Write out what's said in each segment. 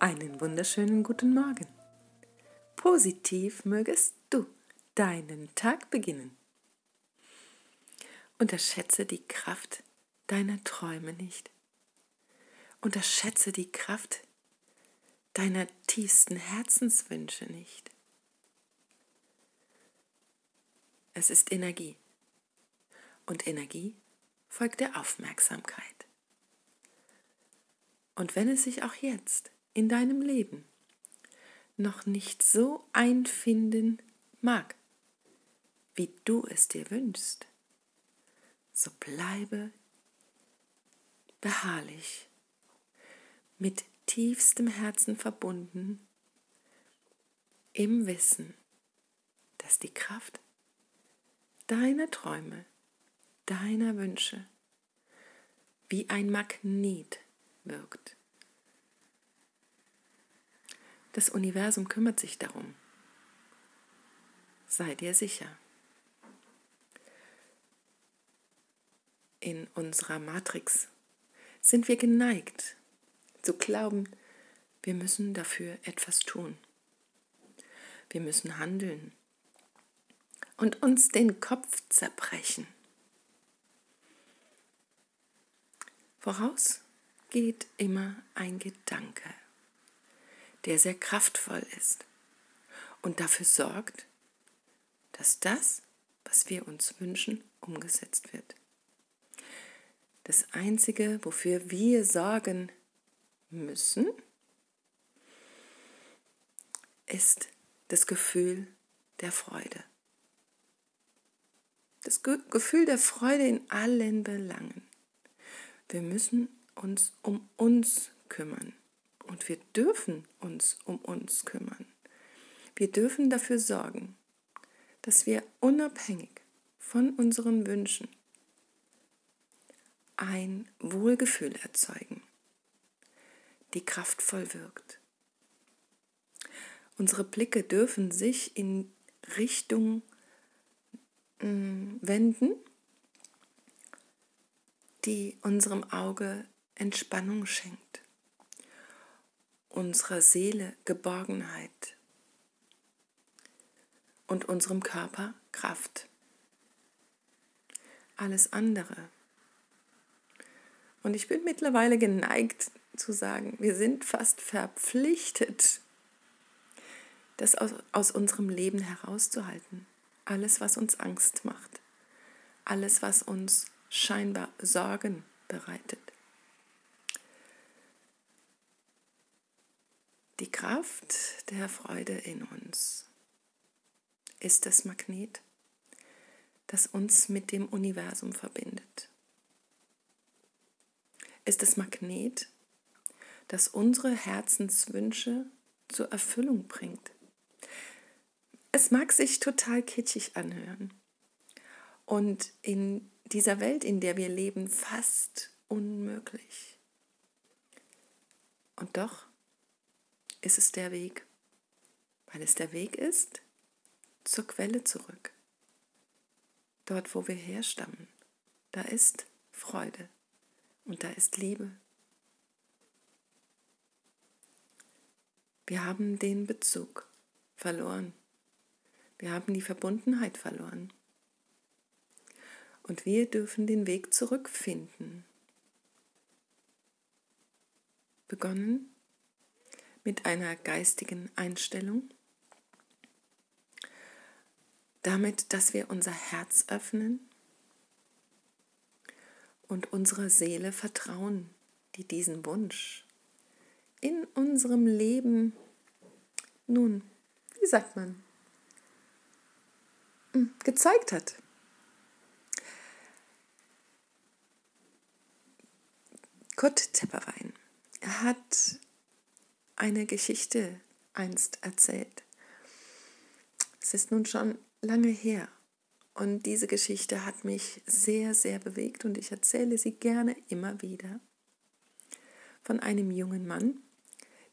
Einen wunderschönen guten Morgen. Positiv mögest du deinen Tag beginnen. Unterschätze die Kraft deiner Träume nicht. Unterschätze die Kraft deiner tiefsten Herzenswünsche nicht. Es ist Energie. Und Energie folgt der Aufmerksamkeit. Und wenn es sich auch jetzt in deinem Leben noch nicht so einfinden mag, wie du es dir wünschst, so bleibe beharrlich, mit tiefstem Herzen verbunden, im Wissen, dass die Kraft deiner Träume, deiner Wünsche wie ein Magnet wirkt. Das Universum kümmert sich darum. Sei dir sicher. In unserer Matrix sind wir geneigt zu glauben, wir müssen dafür etwas tun. Wir müssen handeln und uns den Kopf zerbrechen. Voraus geht immer ein Gedanke der sehr kraftvoll ist und dafür sorgt, dass das, was wir uns wünschen, umgesetzt wird. Das Einzige, wofür wir sorgen müssen, ist das Gefühl der Freude. Das Gefühl der Freude in allen Belangen. Wir müssen uns um uns kümmern. Und wir dürfen uns um uns kümmern. Wir dürfen dafür sorgen, dass wir unabhängig von unseren Wünschen ein Wohlgefühl erzeugen, die kraftvoll wirkt. Unsere Blicke dürfen sich in Richtung mm, wenden, die unserem Auge Entspannung schenkt unserer Seele Geborgenheit und unserem Körper Kraft. Alles andere. Und ich bin mittlerweile geneigt zu sagen, wir sind fast verpflichtet, das aus, aus unserem Leben herauszuhalten. Alles, was uns Angst macht. Alles, was uns scheinbar Sorgen bereitet. Die Kraft der Freude in uns ist das Magnet, das uns mit dem Universum verbindet. Ist das Magnet, das unsere Herzenswünsche zur Erfüllung bringt. Es mag sich total kitschig anhören und in dieser Welt, in der wir leben, fast unmöglich. Und doch ist es der Weg, weil es der Weg ist zur Quelle zurück. Dort, wo wir herstammen, da ist Freude und da ist Liebe. Wir haben den Bezug verloren. Wir haben die Verbundenheit verloren. Und wir dürfen den Weg zurückfinden. Begonnen mit einer geistigen Einstellung. Damit, dass wir unser Herz öffnen und unserer Seele vertrauen, die diesen Wunsch in unserem Leben, nun, wie sagt man, hm, gezeigt hat. Kurt Tepperwein hat eine Geschichte einst erzählt. Es ist nun schon lange her und diese Geschichte hat mich sehr, sehr bewegt und ich erzähle sie gerne immer wieder. Von einem jungen Mann,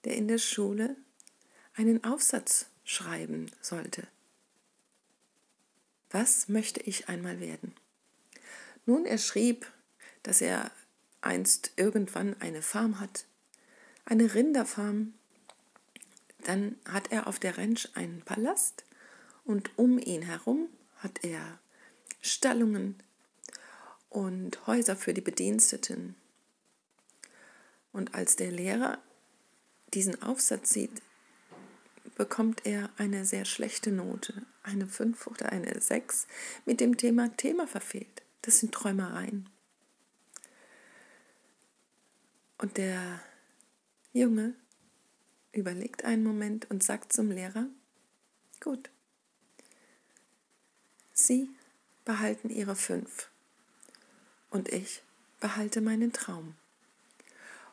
der in der Schule einen Aufsatz schreiben sollte. Was möchte ich einmal werden? Nun, er schrieb, dass er einst irgendwann eine Farm hat, eine Rinderfarm Dann hat er auf der Ranch einen Palast und um ihn herum hat er Stallungen und Häuser für die Bediensteten. Und als der Lehrer diesen Aufsatz sieht, bekommt er eine sehr schlechte Note, eine 5 oder eine 6, mit dem Thema Thema verfehlt. Das sind Träumereien. Und der Junge überlegt einen Moment und sagt zum Lehrer, gut, Sie behalten Ihre 5 und ich behalte meinen Traum.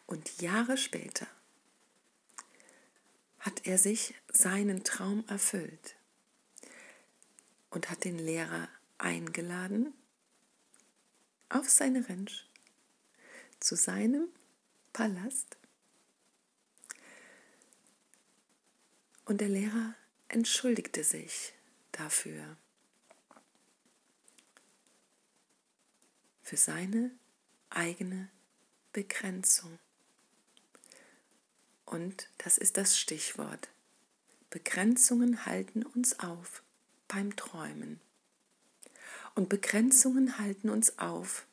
Und Jahre später hat er sich seinen Traum erfüllt und hat den Lehrer eingeladen auf seine Ranch zu seinem Palast. Und der Lehrer entschuldigte sich dafür, für seine eigene Begrenzung. Und das ist das Stichwort. Begrenzungen halten uns auf beim Träumen. Und Begrenzungen halten uns auf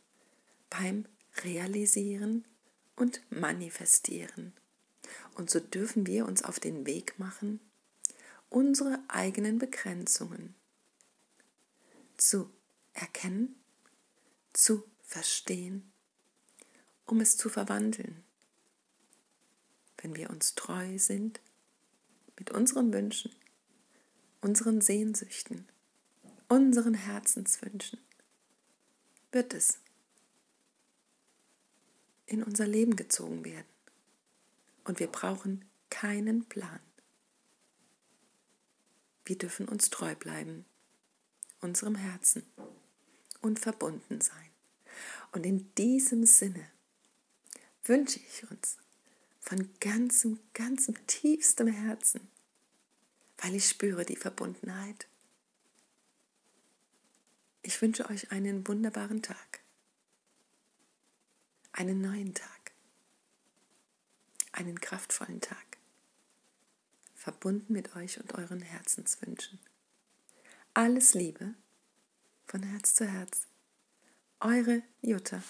beim Realisieren und Manifestieren. Und so dürfen wir uns auf den Weg machen, unsere eigenen Begrenzungen zu erkennen, zu verstehen, um es zu verwandeln wenn wir uns treu sind mit unseren Wünschen, unseren Sehnsüchten, unseren Herzenswünschen, wird es in unser Leben gezogen werden. Und wir brauchen keinen Plan. Wir dürfen uns treu bleiben, unserem Herzen und verbunden sein. Und in diesem Sinne wünsche ich uns von ganzem, ganzem tiefstem Herzen, weil ich spüre die Verbundenheit. Ich wünsche euch einen wunderbaren Tag, einen neuen Tag, einen kraftvollen Tag, verbunden mit euch und euren Herzenswünschen. Alles Liebe von Herz zu Herz. Eure Jutta.